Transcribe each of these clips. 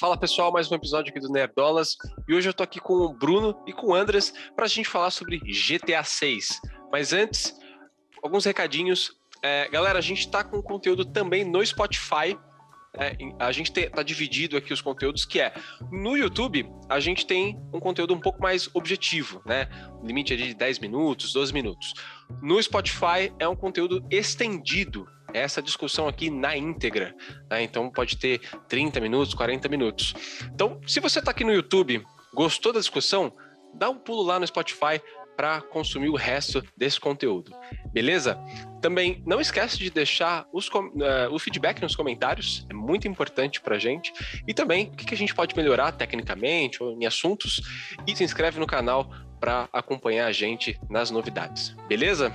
Fala pessoal, mais um episódio aqui do Nerdolas e hoje eu tô aqui com o Bruno e com o Andres para a gente falar sobre GTA 6. Mas antes, alguns recadinhos. É, galera, a gente tá com conteúdo também no Spotify. É, a gente tem, tá dividido aqui os conteúdos, que é no YouTube a gente tem um conteúdo um pouco mais objetivo, né? Limite de 10 minutos, 12 minutos. No Spotify é um conteúdo estendido, essa discussão aqui na íntegra. Né? Então pode ter 30 minutos, 40 minutos. Então, se você está aqui no YouTube, gostou da discussão, dá um pulo lá no Spotify para consumir o resto desse conteúdo. Beleza? Também não esquece de deixar os, uh, o feedback nos comentários, é muito importante para a gente. E também o que, que a gente pode melhorar tecnicamente ou em assuntos. E se inscreve no canal para acompanhar a gente nas novidades. Beleza?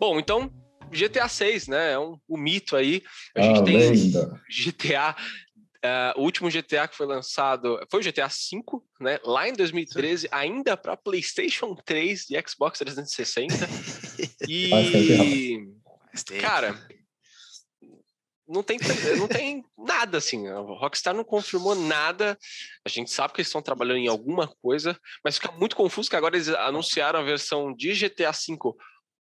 Bom, então GTA 6, né? É um, um mito aí. A gente ah, tem lenda. GTA Uh, o último GTA que foi lançado foi o GTA V, né? Lá em 2013, Sim. ainda para PlayStation 3 e Xbox 360. e cara, não tem não tem nada assim. A Rockstar não confirmou nada. A gente sabe que eles estão trabalhando em alguma coisa, mas fica muito confuso que agora eles anunciaram a versão de GTA V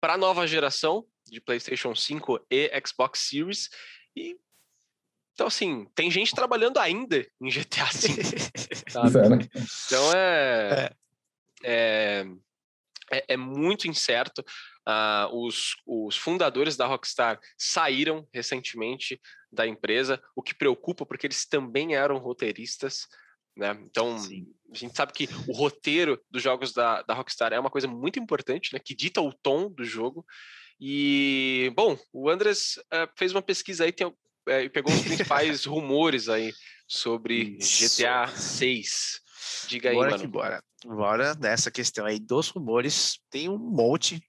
para nova geração de PlayStation 5 e Xbox Series. E então, assim, tem gente trabalhando ainda em GTA V. Então é, é, é, é, é muito incerto. Uh, os, os fundadores da Rockstar saíram recentemente da empresa, o que preocupa porque eles também eram roteiristas. Né? Então, Sim. a gente sabe que o roteiro dos jogos da, da Rockstar é uma coisa muito importante, né? que dita o tom do jogo. E, bom, o Andres uh, fez uma pesquisa aí tem, uh, e pegou os principais rumores aí sobre Isso. GTA 6. Diga aí, bora mano. Que bora. Bora nessa questão aí dos rumores. Tem um monte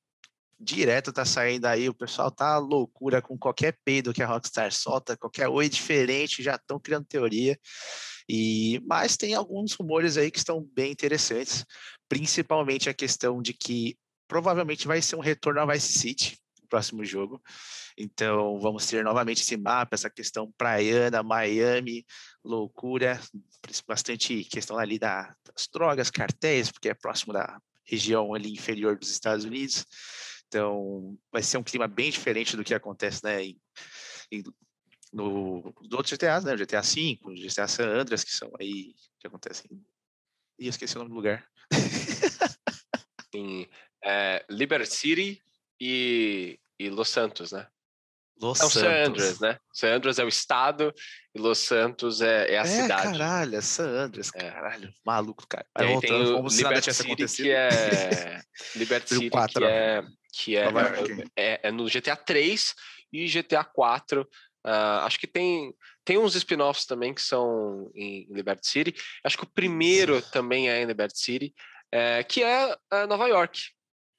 direto tá saindo aí, o pessoal tá loucura com qualquer peido que a Rockstar solta, qualquer oi diferente, já estão criando teoria. E mas tem alguns rumores aí que estão bem interessantes, principalmente a questão de que provavelmente vai ser um retorno ao Vice City, no próximo jogo. Então, vamos ter novamente esse mapa, essa questão praiana, Miami, loucura, bastante questão ali da, das drogas, cartéis, porque é próximo da região ali inferior dos Estados Unidos. Então, vai ser um clima bem diferente do que acontece né, em, em, no, nos outros GTAs, né? O GTA V, GTA San Andreas, que são aí, que acontecem. Ih, esqueci o nome do lugar. em é, Liberty City e, e Los Santos, né? Los Não, Santos. San Andreas, né? San Andreas é o estado e Los Santos é, é a é, cidade. caralho, é San Andreas, é. caralho. Maluco, cara. Aí voltando, tem o Liberty City, que é... Liberty City, 4, que é... Que é, é, é, no GTA 3 e GTA 4. Uh, acho que tem, tem uns spin-offs também que são em Liberty City. Acho que o primeiro também é em Liberty City, é, que é, é Nova York.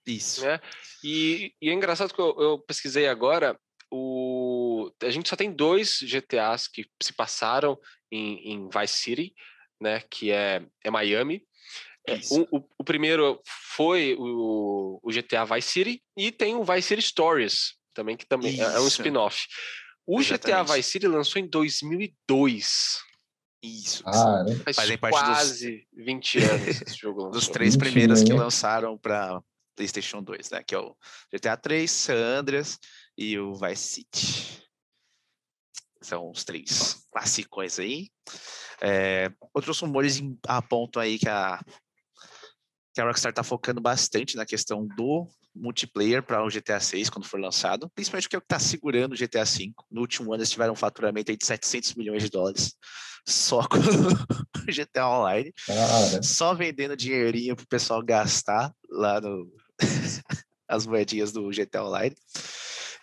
Isso. Né? E, e é engraçado que eu, eu pesquisei agora, o, a gente só tem dois GTAs que se passaram em, em Vice City, né? Que é, é Miami. É, o, o, o, primeiro foi o, o, GTA Vice City e tem o Vice City Stories também, que também Isso. é um spin-off. O Exatamente. GTA Vice City lançou em 2002. Isso. Ah, né? Faz Fazem quase dos, 20 anos esse jogo lançou. Dos três primeiros que lançaram para PlayStation 2, né? Que é o GTA 3, San Andreas e o Vice City. São os três classicões aí. É, outros rumores apontam aí que a, que a Rockstar está focando bastante na questão do multiplayer para o GTA 6 quando for lançado, principalmente porque é o que está segurando o GTA 5. No último ano eles tiveram um faturamento aí de 700 milhões de dólares só com o GTA Online, ah, só vendendo dinheirinho para o pessoal gastar lá no, as moedinhas do GTA Online.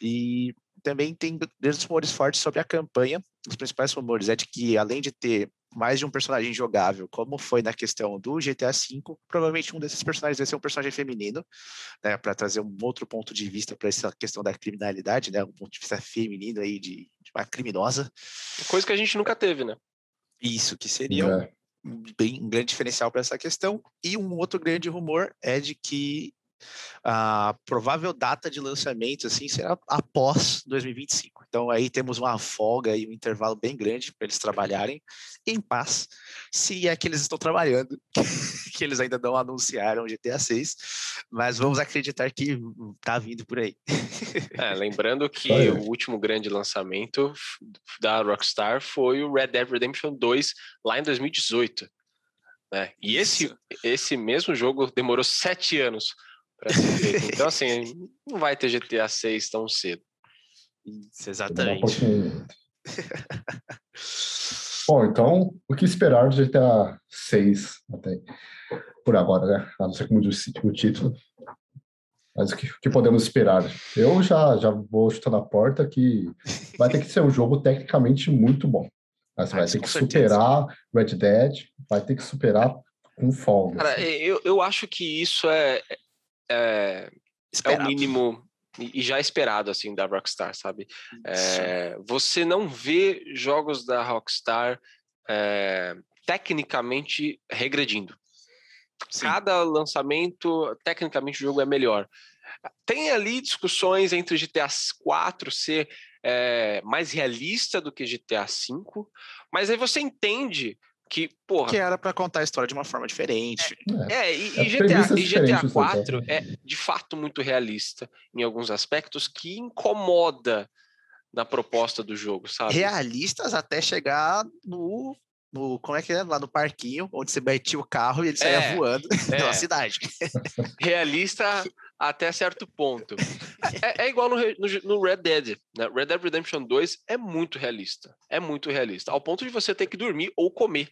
E também tem grandes rumores fortes sobre a campanha. Os principais rumores é de que, além de ter mais de um personagem jogável, como foi na questão do GTA V, provavelmente um desses personagens vai ser um personagem feminino, né, para trazer um outro ponto de vista para essa questão da criminalidade, né, um ponto de vista feminino aí de, de uma criminosa. Coisa que a gente nunca teve, né? Isso, que seria é. um, bem, um grande diferencial para essa questão. E um outro grande rumor é de que a provável data de lançamento assim será após 2025. Então aí temos uma folga e um intervalo bem grande para eles trabalharem em paz, se é que eles estão trabalhando, que eles ainda não anunciaram GTA 6, mas vamos acreditar que tá vindo por aí. É, lembrando que o último grande lançamento da Rockstar foi o Red Dead Redemption 2 lá em 2018. Né? E esse, esse mesmo jogo demorou sete anos para ser feito. Então, assim, não vai ter GTA 6 tão cedo. Isso, exatamente. Bom, então, o que esperar do GTA 6 até por agora, né? A não ser como disse o título. Mas o que, o que, podemos esperar? Eu já, já vou chutando a porta que vai ter que ser um jogo tecnicamente muito bom. Mas ah, vai ter que certeza. superar Red Dead, vai ter que superar com folga. Cara, assim. eu, eu acho que isso é, é, é o mínimo e já esperado assim da Rockstar, sabe? É, você não vê jogos da Rockstar é, tecnicamente regredindo. Sim. Cada lançamento, tecnicamente o jogo é melhor. Tem ali discussões entre GTA 4 ser é, mais realista do que GTA 5, mas aí você entende que, porra. Que era para contar a história de uma forma diferente. É, é e, é, e, GTA, e GTA 4 é de fato muito realista em alguns aspectos que incomoda na proposta do jogo, sabe? Realistas até chegar no no, como é que é? Lá no parquinho, onde você metia o carro e ele saía é, voando é. pela cidade. Realista até certo ponto. É, é igual no, no, no, Red Dead. Né? Red Dead Redemption 2 é muito realista. É muito realista. Ao ponto de você ter que dormir ou comer,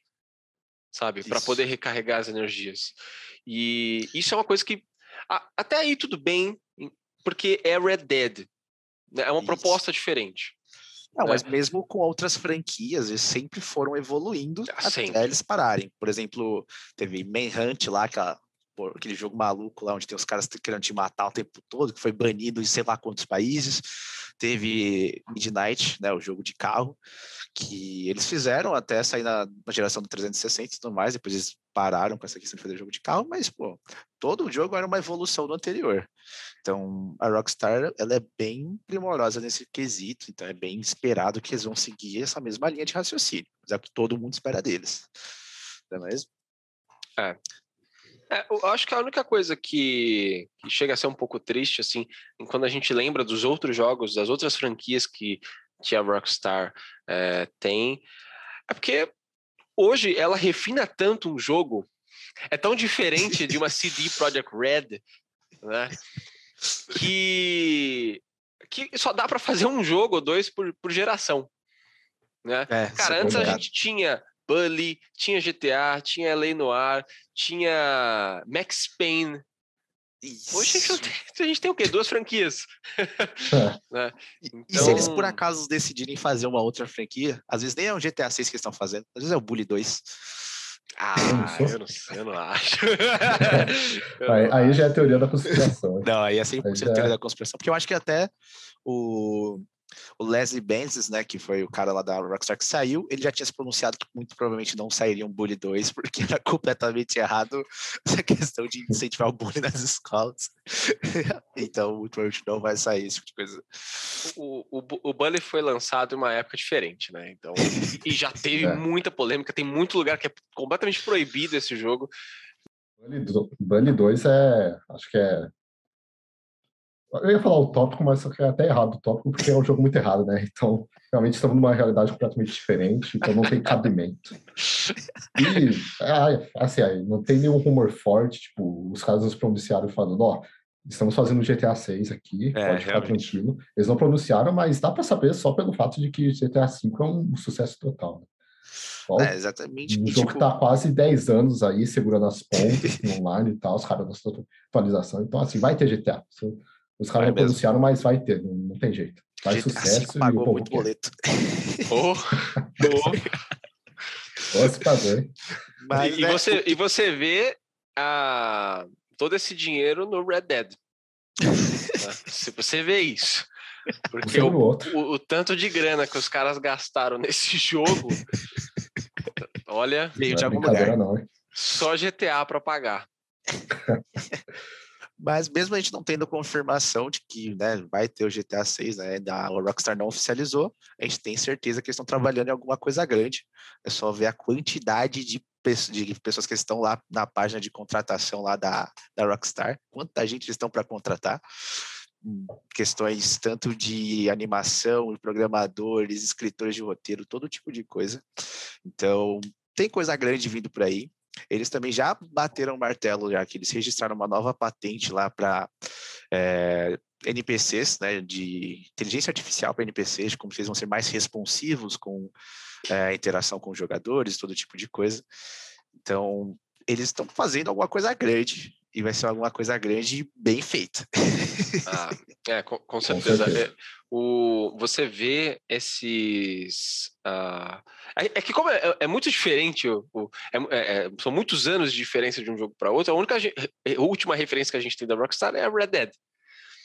sabe? Para poder recarregar as energias. E isso é uma coisa que. A, até aí tudo bem, porque é Red Dead. Né? É uma isso. proposta diferente. Não, né? mas mesmo com outras franquias, eles sempre foram evoluindo ah, até eles pararem. Por exemplo, teve Manhunt lá, aquela, aquele jogo maluco lá onde tem os caras querendo te matar o tempo todo, que foi banido em sei lá quantos países. Teve Midnight, né, o jogo de carro, que eles fizeram até sair na, na geração do 360 e tudo mais, depois eles pararam com essa questão de fazer jogo de carro, mas, pô, todo o jogo era uma evolução do anterior. Então, a Rockstar, ela é bem primorosa nesse quesito, então é bem esperado que eles vão seguir essa mesma linha de raciocínio, mas é o que todo mundo espera deles. Não é mesmo? É. é eu acho que a única coisa que, que, chega a ser um pouco triste, assim, quando a gente lembra dos outros jogos, das outras franquias que, que a Rockstar é, tem, é porque hoje ela refina tanto um jogo, é tão diferente de uma CD Projekt Red, né? Que, que só dá para fazer um jogo ou dois por, por geração. Né? É, Cara, é antes a gente tinha Bully, tinha GTA, tinha LA Noir, tinha Max Payne, isso. Hoje a gente, tem, a gente tem o quê? Duas franquias. É. né? então... E se eles por então acaso decidirem fazer uma outra franquia, às vezes nem é um GTA 6 que eles estão fazendo, às vezes é o Bully 2. Ah, eu não, sei, eu não acho. aí, aí, já é teoria da conspiração. Não, aí é 100% aí já... teoria da conspiração, porque eu acho que até o o Leslie Benzies, né, que foi o cara lá da Rockstar que saiu, ele já tinha se pronunciado que muito provavelmente não sairia um Bully 2, porque era completamente errado essa questão de incentivar o bullying nas escolas. então, muito provavelmente não vai sair esse tipo de coisa. O, o, o Bully foi lançado em uma época diferente, né? Então, e já teve é. muita polêmica, tem muito lugar que é completamente proibido esse jogo. Bully 2 é, acho que é eu ia falar o tópico, mas que é até errado o tópico, porque é um jogo muito errado, né? Então, realmente estamos numa realidade completamente diferente, então não tem cabimento. E, assim, não tem nenhum rumor forte, tipo, os caras nos pronunciaram falando, ó, estamos fazendo GTA 6 aqui, é, pode ficar realmente. tranquilo. Eles não pronunciaram, mas dá para saber só pelo fato de que GTA 5 é um sucesso total. Né? Então, é, exatamente. Um jogo tipo... que tá quase 10 anos aí, segurando as pontas online e tal, os caras da atualização. Então, assim, vai ter GTA. Os caras não pronunciaram, mas vai ter, não, não tem jeito. Faz GTA sucesso. pagou e muito quer. boleto. oh, oh. Mas, e, né, você, o... e você vê a, todo esse dinheiro no Red Dead. Né? Se você vê isso. Porque o, o, o, tanto de grana que os caras gastaram nesse jogo, olha, veio de algum lugar. Não, só GTA para pagar. Mas mesmo a gente não tendo confirmação de que né, vai ter o GTA 6, né, a Rockstar não oficializou, a gente tem certeza que eles estão trabalhando em alguma coisa grande. É só ver a quantidade de, de pessoas que estão lá na página de contratação lá da, da Rockstar, quanta gente eles estão para contratar. Hum, questões tanto de animação, programadores, escritores de roteiro, todo tipo de coisa. Então, tem coisa grande vindo por aí. Eles também já bateram o martelo, já que eles registraram uma nova patente lá para é, NPCs, né, de inteligência artificial para NPCs, como vocês vão ser mais responsivos com é, interação com os jogadores, todo tipo de coisa. Então, eles estão fazendo alguma coisa grande e vai ser alguma coisa grande bem feita. Ah, é, com, com certeza. Com certeza. É, o, você vê esses. Uh, é, é, que, como é, é, é muito diferente, o, o é, é, são muitos anos de diferença de um jogo para outro, a única a última referência que a gente tem da Rockstar é a Red Dead.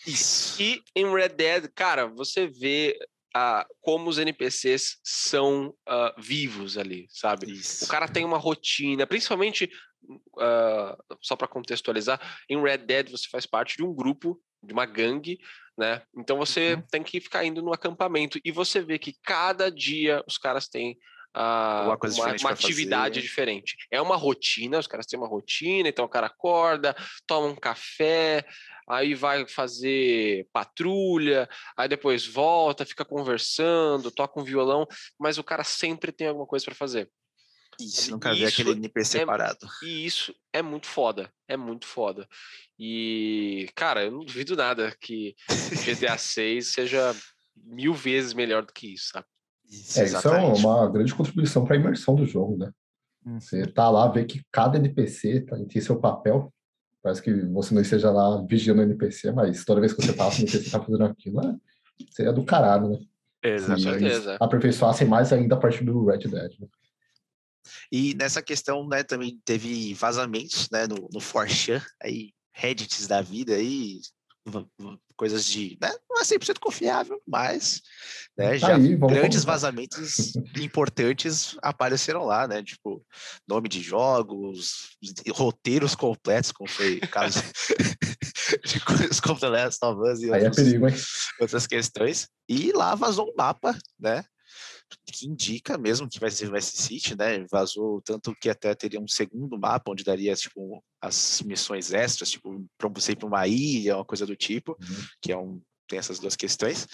Isso. E em Red Dead, cara, você vê uh, como os NPCs são uh, vivos ali, sabe? Isso. O cara tem uma rotina, principalmente uh, só para contextualizar, em Red Dead você faz parte de um grupo, de uma gangue, né? Então você uhum. tem que ficar indo no acampamento e você vê que cada dia os caras têm uma, uma, uma atividade fazer. diferente. É uma rotina, os caras têm uma rotina, então o cara acorda, toma um café, aí vai fazer patrulha, aí depois volta, fica conversando, toca um violão, mas o cara sempre tem alguma coisa para fazer. Isso, nunca vi aquele NPC é, parado. E isso é muito foda, é muito foda. E, cara, eu não duvido nada que GTA 6 seja mil vezes melhor do que isso, sabe? Isso, é, isso é uma grande contribuição para a imersão do jogo, né? Hum. Você tá lá, vê que cada NPC tá, tem seu papel. Parece que você não esteja lá vigiando o NPC, mas toda vez que você passa, o NPC tá fazendo aquilo, né? seria do caralho, né? Exatamente. Aperfeiçoassem mais ainda a partir do Red Dead. Né? E nessa questão, né, também teve vazamentos, né, no, no 4chan, aí, Reddits da vida aí, coisas de, né, não é 100% confiável, mas, né, tá já aí, grandes vazamentos importantes apareceram lá, né, tipo, nome de jogos, roteiros completos, como foi o caso de coisas como The Last of Us e outros, é perigo, outras questões, e lá vazou um mapa, né, que indica mesmo que vai ser Vice City, né? Vazou tanto que até teria um segundo mapa onde daria tipo as missões extras, tipo para você ir para uma ilha, uma coisa do tipo, uhum. que é um tem essas duas questões.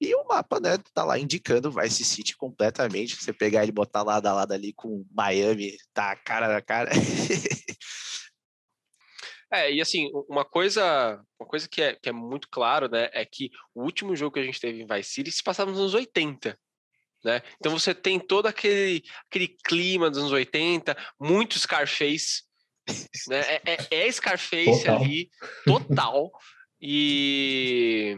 E o mapa, né, tá lá indicando Vice City completamente. Você pegar ele e botar lado a lado ali com Miami, tá cara a cara. É, e assim, uma coisa, uma coisa que é, que é muito claro, né, é que o último jogo que a gente teve em Vice City se passava nos anos 80. Né? Então você tem todo aquele, aquele clima dos anos 80, muito Scarface, né? É, é, é Scarface total. ali, total. E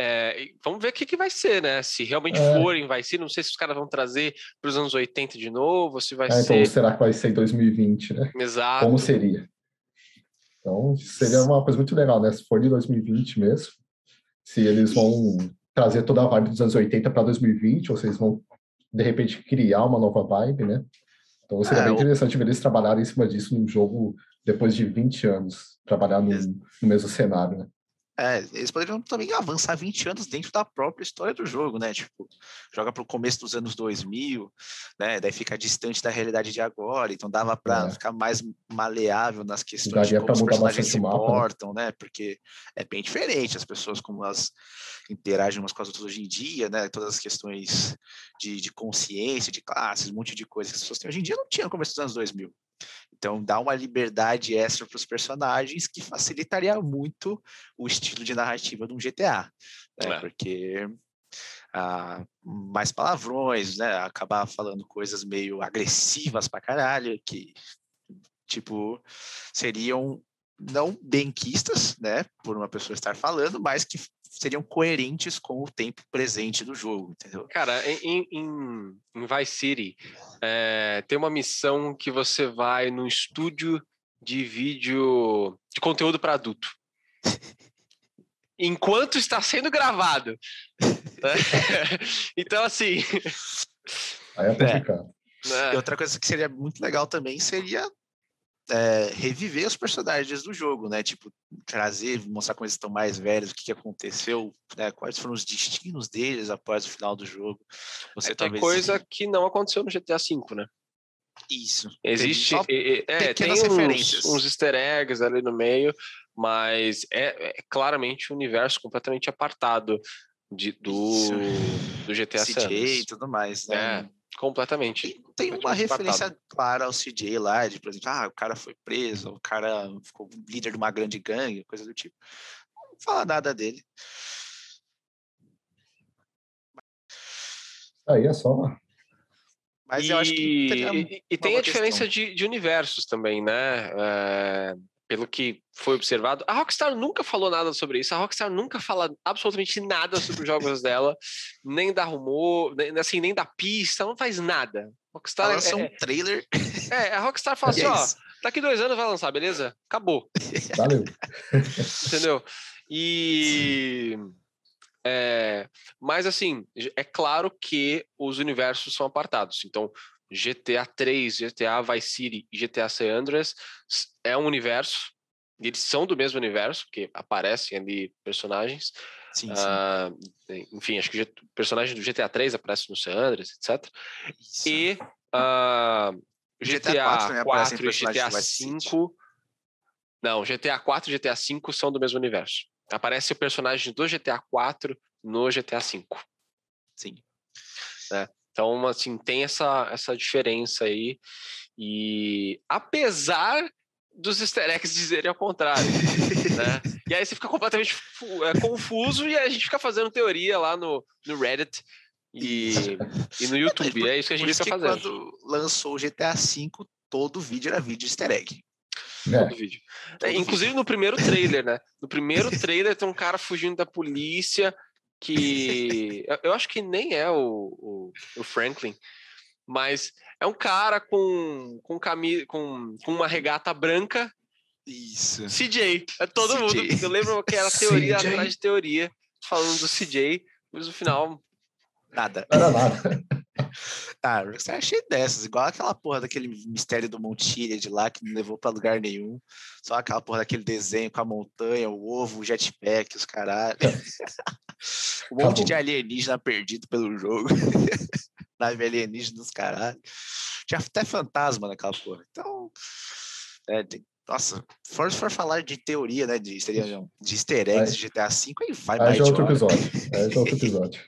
é, vamos ver o que, que vai ser, né? Se realmente é. forem, vai ser. Não sei se os caras vão trazer para os anos 80 de novo, se vai é, ser. Então será que vai ser em 2020, né? Exato. Como seria? Então seria uma coisa muito legal, né? Se for de 2020 mesmo, se eles vão trazer toda a vibe dos anos 80 para 2020, ou vocês vão, de repente, criar uma nova vibe, né? Então seria é, bem interessante ver eles trabalharem em cima disso num jogo depois de 20 anos, trabalhar no, no mesmo cenário, né? É, eles poderiam também avançar 20 anos dentro da própria história do jogo, né? Tipo, joga para o começo dos anos 2000, né? Daí fica distante da realidade de agora, então dava para é. ficar mais maleável nas questões Daria de como os personagens se importam, né? Porque é bem diferente as pessoas como elas interagem umas com as outras hoje em dia, né? Todas as questões de, de consciência, de classes, um monte de coisas que as pessoas têm hoje em dia não tinha no começo dos anos 2000. Então, dá uma liberdade extra para os personagens que facilitaria muito o estilo de narrativa de um GTA, né? é. porque ah, mais palavrões, né? Acabar falando coisas meio agressivas para caralho, que tipo seriam não benquistas, né, por uma pessoa estar falando, mas que seriam coerentes com o tempo presente do jogo, entendeu? Cara, em, em, em Vice City, é, tem uma missão que você vai no estúdio de vídeo de conteúdo para adulto. Enquanto está sendo gravado. então, assim. Aí é complicado. É. E outra coisa que seria muito legal também seria é, reviver os personagens do jogo, né? Tipo, trazer, mostrar como eles estão mais velhos, o que, que aconteceu, né? quais foram os destinos deles após o final do jogo. Você é, talvez... coisa que não aconteceu no GTA V, né? Isso. Existe. Tem, é, tem uns, uns easter eggs ali no meio, mas é, é claramente um universo completamente apartado de, do, do GTA CJ e tudo mais, né? É, completamente. E tem uma referência clara ao CJ lá, de, por exemplo, ah, o cara foi preso, o cara ficou líder de uma grande gangue, coisa do tipo. Não fala nada dele. Aí é só. Mas e, eu acho que. E, e tem a diferença de, de, universos também, né? É pelo que foi observado, a Rockstar nunca falou nada sobre isso. A Rockstar nunca fala absolutamente nada sobre os jogos dela, nem dá rumor, nem, assim, nem dá pista, não faz nada. A Rockstar Ela é, um trailer. É, a Rockstar fala assim, ó, daqui dois anos vai lançar, beleza? Acabou. Valeu. Entendeu? E é, mas assim, é claro que os universos são apartados. Então, GTA 3, GTA Vice City e GTA San Andreas é um universo, eles são do mesmo universo, porque aparecem ali personagens. Sim, uh, enfim, acho que o personagem do GTA 3 aparece no San Andreas, etc. Isso. E uh, GTA, GTA 4, 4 e GTA 5. Não, GTA 4 e GTA 5 são do mesmo universo. Aparece o personagem do GTA 4 no GTA 5. Sim. Né? Então, assim, tem essa, essa diferença aí. E apesar dos easter eggs dizerem ao contrário, né? E aí você fica completamente é, confuso e a gente fica fazendo teoria lá no, no Reddit e, e no YouTube. É, isso que a gente fica fazendo. quando lançou o GTA V, todo vídeo era vídeo easter egg. É. Todo vídeo. Todo Inclusive vídeo. no primeiro trailer, né? No primeiro trailer tem um cara fugindo da polícia que eu acho que nem é o, o, o, Franklin, mas é um cara com com, cami com, com uma regata branca. Isso. CJ. É todo CJ. mundo. Eu lembro que era teoria CJ. atrás de teoria falando do CJ, mas no final nada. Era nada. Ah, você achei dessas, igual aquela porra daquele mistério do Montilha de lá que não levou para lugar nenhum. Só aquela porra daquele desenho com a montanha, o ovo, o jetpack, os caralho. um monte Acabou. de alienígena perdido pelo jogo. Nave alienígena dos caralho. Tinha até fantasma naquela porra. Então, é, tem, nossa, for, for falar de teoria, né, de, seria, de easter eggs de GTA V, aí vai mais é outro episódio. Aí é outro episódio.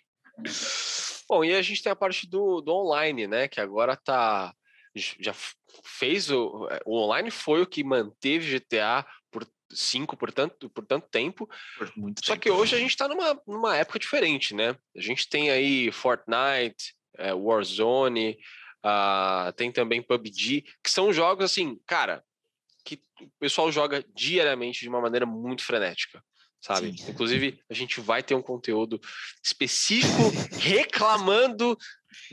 Bom, e a gente tem a parte do, do online, né? Que agora tá. Já fez o. É, o online foi o que manteve GTA 5 por tanto, por tanto tempo. Por Só tempo. que hoje a gente está numa, numa época diferente, né? A gente tem aí Fortnite, é, Warzone, uh, tem também PUBG, que são jogos assim, cara, que o pessoal joga diariamente de uma maneira muito frenética sabe? Sim. Inclusive, a gente vai ter um conteúdo específico reclamando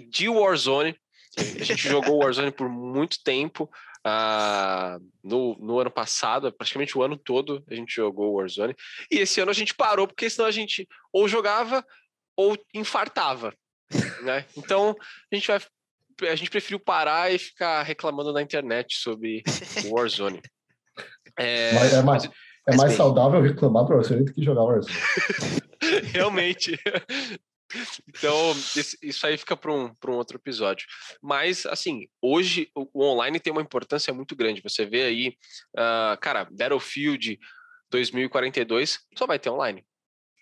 de Warzone. A gente jogou Warzone por muito tempo. Uh, no, no ano passado, praticamente o ano todo, a gente jogou Warzone. E esse ano a gente parou, porque senão a gente ou jogava ou infartava. Né? Então, a gente vai. A gente preferiu parar e ficar reclamando na internet sobre Warzone. É, mas, é, mas, é mais bem. saudável reclamar para você do que jogar Warzone. Realmente. Então, isso aí fica para um, um outro episódio. Mas, assim, hoje o, online tem uma importância muito grande. Você vê aí, uh, cara, Battlefield 2042 só vai ter online.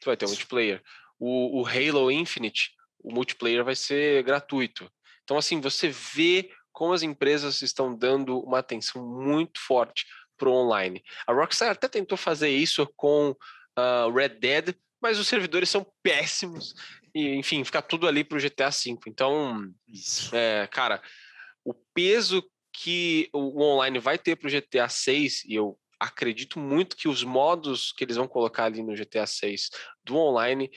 Só vai ter um multiplayer. O, o Halo Infinite, o multiplayer vai ser gratuito. Então, assim, você vê como as empresas estão dando uma atenção muito forte para o online. A Rockstar até tentou fazer isso com uh, Red Dead, mas os servidores são péssimos e, enfim, fica tudo ali para o GTA V. Então, é, cara, o peso que o online vai ter para o GTA 6 e eu acredito muito que os modos que eles vão colocar ali no GTA 6 do online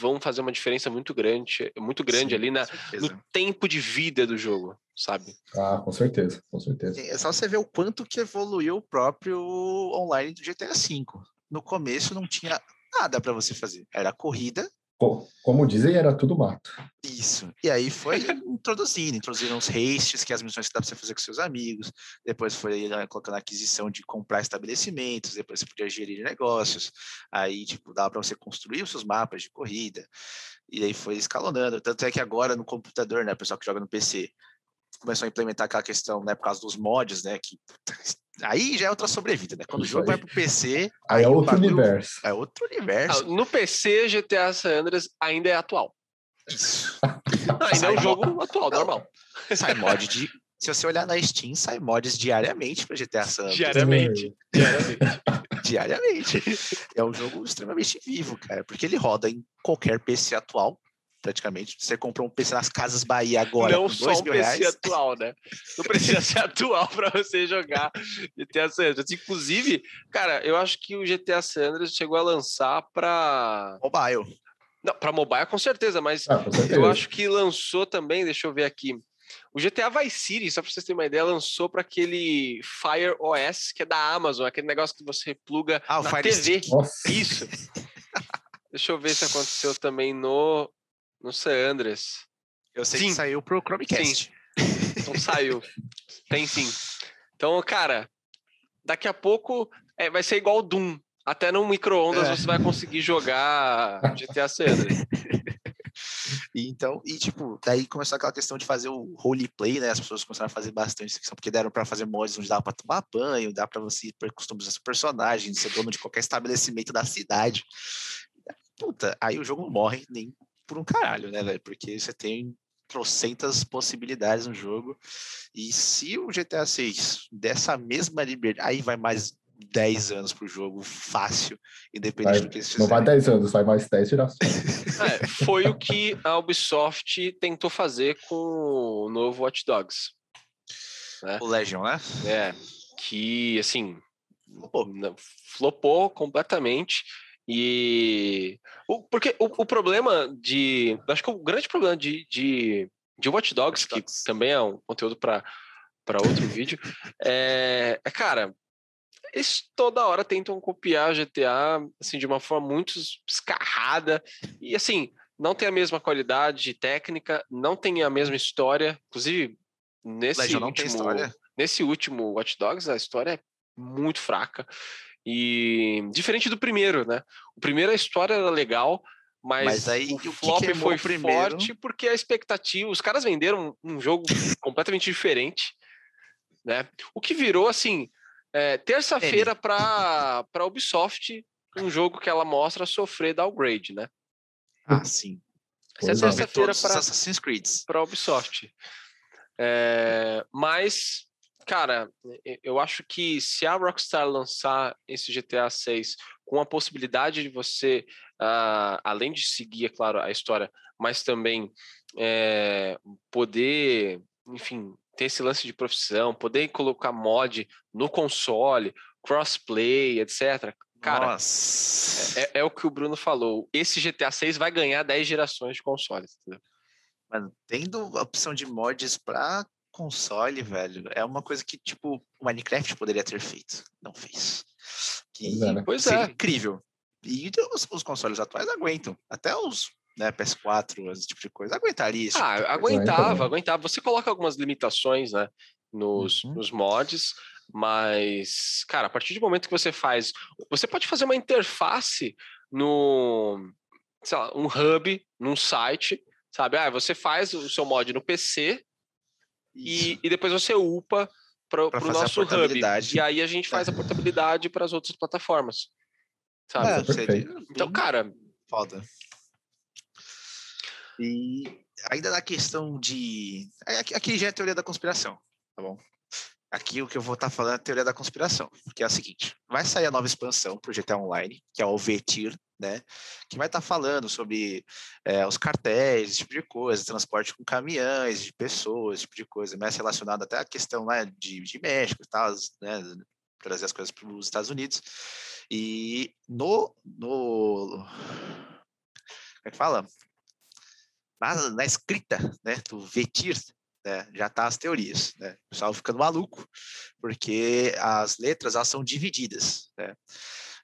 vão fazer uma diferença muito grande, muito grande Sim, ali na, no tempo de vida do jogo, sabe? Ah, com certeza, com certeza. É só você ver o quanto que evoluiu o próprio online do GTA V. No começo não tinha nada para você fazer. Era corrida Como dizem, era tudo mato. Isso. E aí foi introduzindo, introduziram os hastes, que é as missões que dá para você fazer com seus amigos. Depois foi né, colocando a aquisição de comprar estabelecimentos, depois você podia gerir negócios. Aí, tipo, dava para você construir os seus mapas de corrida. E aí foi escalonando. Tanto é que agora no computador, né, o pessoal que joga no PC, começou a implementar aquela questão, né, por causa dos mods, né, que aí já é outra sobrevida, né? Quando Isso o jogo aí. vai pro PC, aí, aí é outro bagulho, universo. É outro universo. Ah, no PC, GTA San Andreas ainda é atual. Isso. ainda é um jogo atual, Não. normal. Sai mod de se você olhar na Steam, sai mods diariamente para GTA San Andreas. Diariamente. Diariamente. diariamente. É um jogo extremamente vivo, cara, porque ele roda em qualquer PC atual praticamente. Você comprou um PC nas Casas Bahia agora. Não só um PC reais. atual, né? Não precisa ser atual para você jogar GTA San Andreas. Inclusive, cara, eu acho que o GTA San Andreas chegou a lançar para. Mobile. Não, para mobile com certeza, mas ah, com certeza. eu acho que lançou também, deixa eu ver aqui. O GTA Vice City, só para vocês terem uma ideia, lançou para aquele Fire OS, que é da Amazon, aquele negócio que você pluga ah, na TV. Isso. Deixa eu ver se aconteceu também no no San Andreas. Eu sei sim. que saiu pro Chromecast. Sim. Então saiu. Tem sim. Então, cara, daqui a pouco é, vai ser igual Doom. Até no micro-ondas é. você vai conseguir jogar GTA Andreas. E então, e tipo, daí começou aquela questão de fazer o roleplay, né? As pessoas começaram a fazer bastante isso, porque deram para fazer mods onde dava para tomar banho, dá para você customizar seu personagem, ser dono de qualquer estabelecimento da cidade. Puta, aí o jogo morre nem por um caralho, né, velho? Porque você tem trocentas possibilidades no jogo. E se o GTA 6 dessa mesma liberdade, aí vai mais 10 anos pro jogo, fácil, independente vai, do que eles fizerem. Não vai 10 anos, vai mais 10 gerações. é, foi o que a Ubisoft tentou fazer com o novo Watch Dogs. Né? O Legion, né? É, que, assim, flopou, flopou completamente. E. O, porque o, o, problema de. Acho que o grande problema de, de, de Watch Dogs, que também é um conteúdo para outro vídeo, é, é, cara, eles toda hora tentam copiar GTA assim, de uma forma muito escarrada. E assim, não tem a mesma qualidade técnica, não tem a mesma história. Inclusive, nesse último, nesse último Watch Dogs, a história é muito fraca. E diferente do primeiro, né? O primeiro a história era legal, mas, mas aí, o flop que foi primeiro... forte porque a expectativa, os caras venderam um jogo completamente diferente, né? O que virou assim, é, terça-feira para para Ubisoft, um jogo que ela mostra sofrer downgrade, né? Ah, sim. Essa é terça-feira para Assassin's Creed. Para Ubisoft. É, mas cara, eu acho que se a Rockstar lançar esse GTA 6 com a possibilidade de você, uh, além de seguir, é claro, a história, mas também é, poder, enfim, ter esse lance de profissão, poder colocar mod no console, crossplay, etc. Cara, é, é, o que o Bruno falou. Esse GTA 6 vai ganhar 10 gerações de consoles. Entendeu? Mano, tendo a opção de mods para console, velho, é uma coisa que, tipo, o Minecraft poderia ter feito. Não fez. Que é, né? pois é. incrível. E os, os, consoles atuais aguentam. Até os né, PS4, esse tipo de coisa. Aguentaria isso. Ah, tipo aguentava, aguentava. Você coloca algumas limitações, né? Nos, uhum. nos mods, mas, cara, a partir do momento que você faz. Você pode fazer uma interface no. Sei lá, um hub, num site, sabe? Ah, você faz o seu mod no PC, e, e depois você upa para o nosso hub. E aí a gente faz a portabilidade para as outras plataformas. Sabe? É, então, cara. Foda. E ainda na questão de. Aqui já é a teoria da conspiração, tá bom? Aqui o que eu vou estar tá falando é a teoria da conspiração, que é a seguinte: vai sair a nova expansão para o GTA Online, que é o V-Tier, né? Que vai estar tá falando sobre é, os cartéis, esse tipo de coisa, transporte com caminhões, de pessoas, esse tipo de coisa, mais relacionado até à questão né, de, de México e tal, né? Trazer as coisas para os Estados Unidos. E no. no como é que fala? Na, na escrita né, do VETIR, né, já tá as teorias, né? O pessoal ficando maluco, porque as letras elas são divididas, né?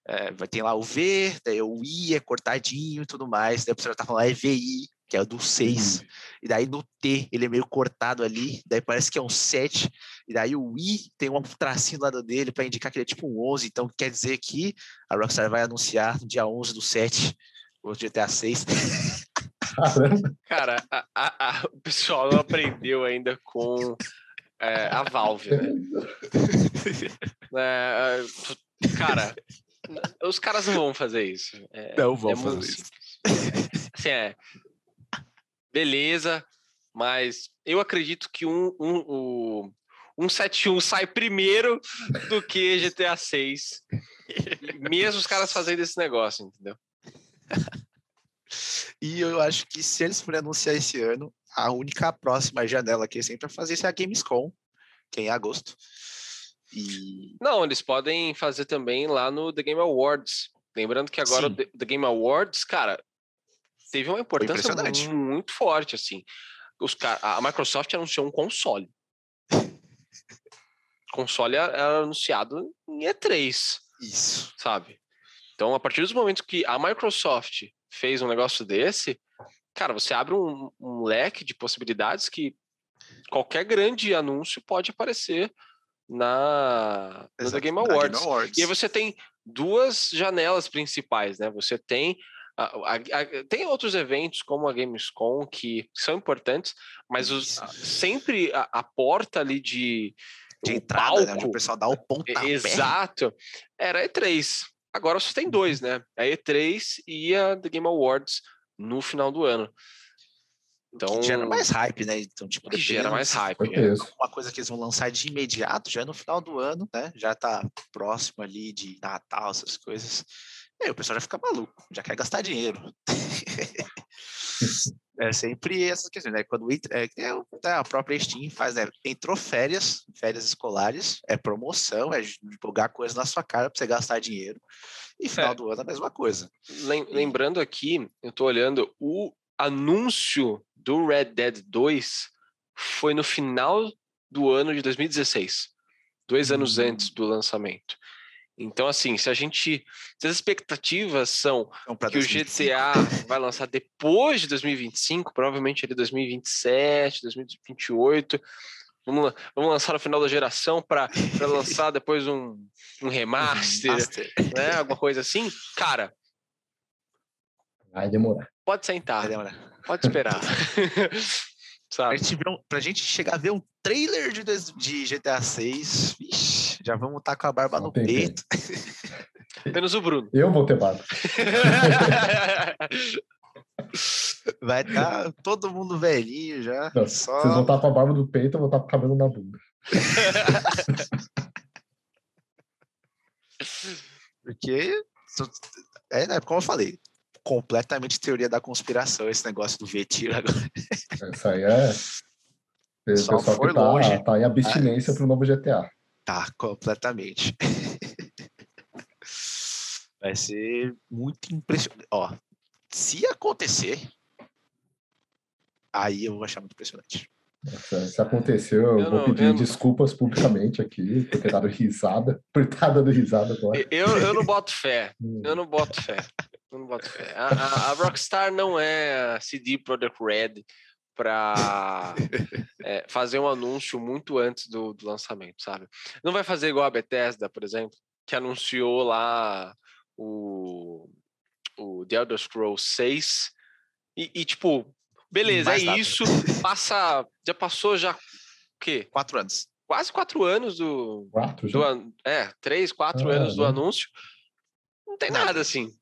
é, vai ter lá o V, daí o I é cortadinho e tudo mais, daí o pessoal tá falando é VI, que é o do 6, uhum. e daí no T ele é meio cortado ali, daí parece que é um 7, e daí o I tem um tracinho do lado dele para indicar que ele é tipo um 11, então quer dizer que a Rockstar vai anunciar no dia 11 do 7 o GTA 6. Cara, a, a, a, o pessoal não aprendeu ainda com é, a Valve, né? é, cara, os caras não vão fazer isso. É, não vão é fazer isso. Assim, é, beleza, mas eu acredito que um, um, um, 171 sai primeiro do que GTA 6. Mesmo os caras fazendo esse negócio, entendeu? E eu acho que se eles forem anunciar esse ano, a única próxima janela que eles sempre vão fazer é a Gamescom, que é em agosto. E... Não, eles podem fazer também lá no The Game Awards. Lembrando que agora Sim. o The Game Awards, cara, teve uma importância muito forte, assim. Os, a Microsoft anunciou um console. console era anunciado em E3. Isso. Sabe? Então, a partir dos momentos que a Microsoft fez um negócio desse, cara, você abre um, um leque de possibilidades que qualquer grande anúncio pode aparecer na The Game Awards. Game Awards. E aí você tem duas janelas principais, né? Você tem a, a, a, tem outros eventos como a Gamescom que são importantes, mas os, sempre a, porta ali de de entrada, palco, né, onde o pessoal dá o pontapé. Exato. Era E3. Agora você tem dois, né? A E3 e a The Game Awards no final do ano. Então, que gera mais hype, né? Então, tipo, que gera mais hype. É. Uma coisa que eles vão lançar de imediato, já é no final do ano, né? Já tá próximo ali de Natal, essas coisas. E aí o pessoal já fica maluco, já quer gastar dinheiro. é sempre essas questões, né? Quando é, é, né, a própria Steam faz, né? Entrou férias, férias escolares, é promoção, é divulgar coisas na sua cara para você gastar dinheiro. E final é. do ano a mesma coisa. Lembrando aqui, eu tô olhando o anúncio do Red Dead 2 foi no final do ano de 2016, dois anos antes do lançamento. Então, assim, se a gente. Se as expectativas são que 2025. o GTA vai lançar depois de 2025, provavelmente ele 2027, 2028. Vamos, vamos lançar no final da geração para lançar depois um, um remaster, né? Alguma coisa assim. Cara. Vai demorar. Pode sentar. Vai demorar. Pode esperar. Sabe? Pra, gente um, pra gente chegar a ver um trailer de, de GTA 6, vixi, já vamos estar com a barba Não no peito. Menos o Bruno. Eu vou ter barba. Vai estar tá todo mundo velhinho já. Não, só... Vocês vão estar com a barba do peito, eu vou estar com o cabelo na bunda. Porque, é, né, como eu falei, completamente teoria da conspiração esse negócio do Vetira agora. Isso aí é. O Só pessoal foi que tá, longe. tá em abstinência ah, para o novo GTA. Tá, completamente. Vai ser muito impressionante. Ó, se acontecer, aí eu vou achar muito impressionante. Se aconteceu, eu, eu vou não, pedir eu desculpas não... publicamente aqui por ter dado risada, por estar dando risada agora. Eu, eu não boto fé. Eu não boto fé. Eu não boto fé. A, a, a Rockstar não é CD Projekt Red para é, fazer um anúncio muito antes do, do, lançamento, sabe? Não vai fazer igual a Bethesda, por exemplo, que anunciou lá o, o The Elder Scrolls 6 e, e tipo, beleza, Mais é nada. isso, passa, já passou já o quê? Quatro anos. Quase quatro anos do... Quatro? Do, é, três, quatro ah, anos do anúncio. Não tem nada, nada assim.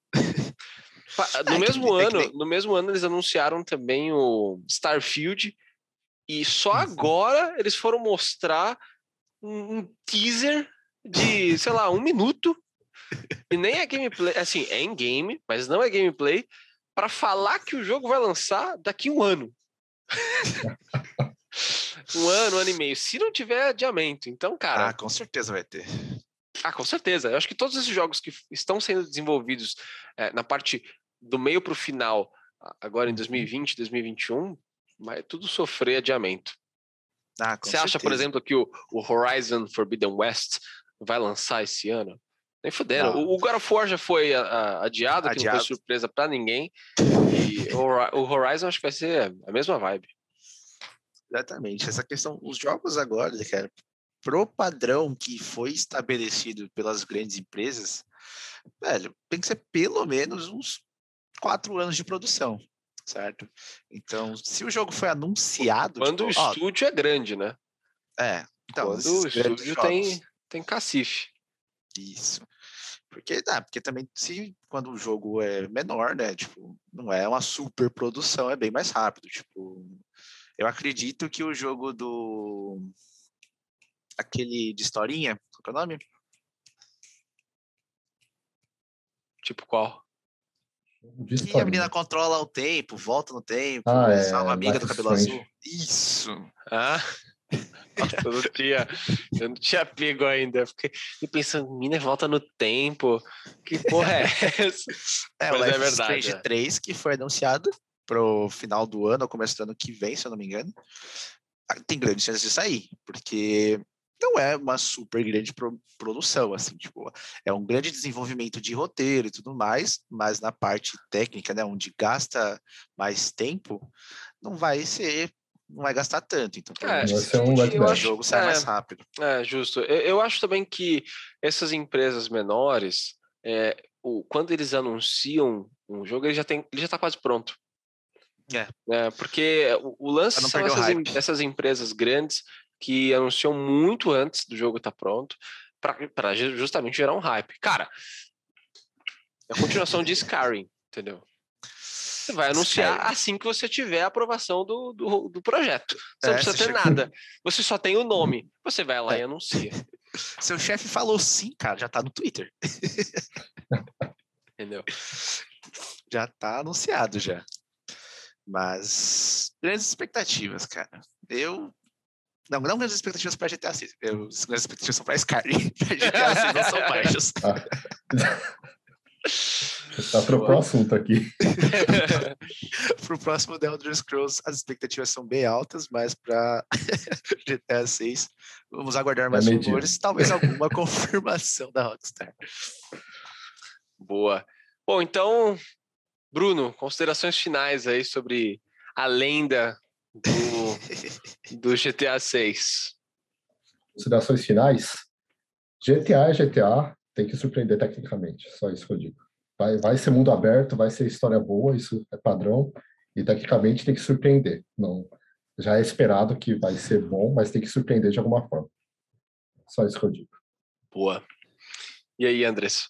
No é, mesmo é ano, nem... no mesmo ano eles anunciaram também o Starfield e só uhum. agora eles foram mostrar um teaser de, sei lá, um minuto e nem é gameplay, assim, é em game, mas não é gameplay para falar que o jogo vai lançar daqui um ano. um ano, um ano e meio, se não tiver adiamento. Então, cara. Ah, com certeza vai ter. Ah, com certeza. Eu acho que todos esses jogos que estão sendo desenvolvidos é, na parte do meio para o final, agora em 2020, uhum. 2021, vai tudo sofrer adiamento. Ah, Você certeza. acha, por exemplo, que o, o, Horizon Forbidden West vai lançar esse ano? Nem fuderam. O, o God of War já foi a, a, adiado, adiado, que não foi surpresa para ninguém. E o, o Horizon acho que vai ser a mesma vibe. Exatamente. Essa questão, os jogos agora, cara, pro padrão que foi estabelecido pelas grandes empresas, velho, tem que ser pelo menos uns quatro anos de produção, certo? Então, se o jogo foi anunciado. Quando tipo, o ó, estúdio é grande, né? É. Então, Quando o estúdio tem, tem cacife. Isso. Porque, ah, porque também, se quando o jogo é menor, né? Tipo, não é uma super produção, é bem mais rápido. Tipo, eu acredito que o jogo do. Aquele de historinha, qual é o nome? Tipo qual? Que a menina controla o tempo, volta no tempo, ah, é, amiga do cabelo Strange. azul. Isso. Ah. Nossa, eu não tinha, eu não tinha pego ainda. Fiquei pensando, mina volta no tempo. Que porra é essa? É, Mas o é verdade. Strange é. 3 que foi anunciado pro final do ano, ou começo do ano que vem, se eu não me engano. Ah, tem grandes chances de sair, porque não é uma super grande pro, produção, assim, tipo, é um grande desenvolvimento de roteiro e tudo mais, mas na parte técnica, né, onde gasta mais tempo, não vai ser não vai gastar tanto. Então, é, vai ser um o jogo sai é, mais rápido. É, justo. Eu, eu, acho também que essas empresas menores, é, o, quando eles anunciam um jogo, ele já tem, ele já está quase pronto. É. é porque o, o lance são essas, essas, empresas grandes que anunciam muito antes do jogo estar tá pronto para justamente gerar um hype. Cara, é a continuação de Skyrim, entendeu? Você vai anunciar assim que você tiver a aprovação do, do, do projeto. Você é, não precisa ter nada. Você só tem o nome. Você vai lá é. e anuncia. Seu chefe falou sim, cara, já tá no Twitter. Entendeu? Já tá anunciado já. Mas grandes expectativas, cara. Eu não, não grandes expectativas para GTA 6. Eu, as grandes expectativas são para Skyrim. Para GTA 6 não são baixas. Ah. Tá pro assunto aqui. pro próximo The Elder Scrolls, as expectativas são bem altas, mas para GTA 6, vamos aguardar é mais é rumores, talvez alguma confirmação da Rockstar. Boa. Bom, então, Bruno, considerações finais aí sobre a lenda do, do GTA 6. Considerações finais? GTA é GTA, tem que surpreender tecnicamente, só isso que eu digo. Vai, vai ser mundo aberto, vai ser história boa, isso é padrão, e tecnicamente tem que surpreender. Não, já é esperado que vai ser bom, mas tem que surpreender de alguma forma. Só isso que eu digo. Boa. E aí, Andrés?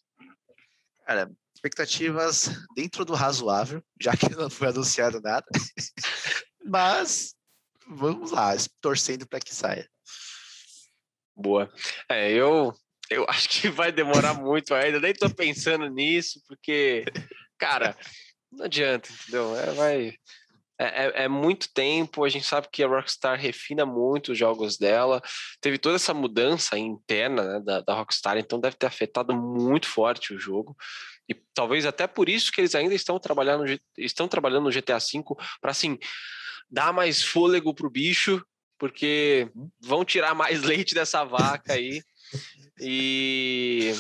Cara, expectativas dentro do razoável, já que não foi anunciado nada. mas vamos lá, torcendo para que saia. Boa. É, eu eu acho que vai demorar muito ainda, nem tô pensando nisso, porque, cara, não adianta, entendeu? É, vai, é, é, é, muito tempo, a gente sabe que a Rockstar refina muito os jogos dela, teve toda essa mudança interna né, da, da, Rockstar, então deve ter afetado muito forte o jogo, e talvez até por isso que eles ainda estão trabalhando, estão trabalhando no GTA V para, assim, dar mais fôlego pro bicho, porque vão tirar mais leite dessa vaca aí, e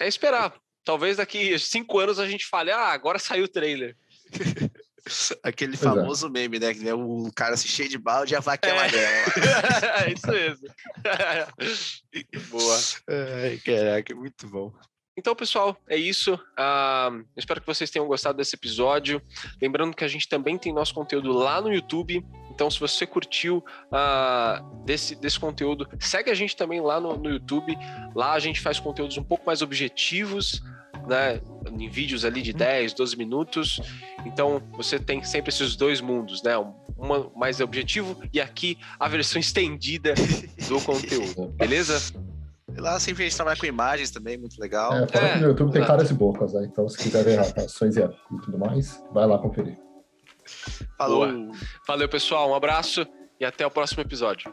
é esperar. Talvez daqui cinco anos a gente fale, ah, agora saiu o trailer. Aquele pois é. famoso é. meme, né? Que é o cara se cheio de balde e a vaca é, é Isso mesmo. Boa. Ai, caraca, muito bom. Então, pessoal, é isso. Uh, espero que vocês tenham gostado desse episódio. Lembrando que a gente também tem nosso conteúdo lá no YouTube. Então, se você curtiu uh, desse, desse conteúdo, segue a gente também lá no, no YouTube. Lá a gente faz conteúdos um pouco mais objetivos, né? Em vídeos ali de 10, 12 minutos. Então, você tem sempre esses dois mundos, né? Uma mais objetivo e aqui a versão estendida do conteúdo. Beleza? Lá sempre a gente trabalha com imagens também, muito legal. É, fora é, que no YouTube tem caras e bocas, né? Então, se quiser ver ações e, e tudo mais, vai lá conferir. Falou. Boa. Valeu, pessoal. Um abraço e até o próximo episódio.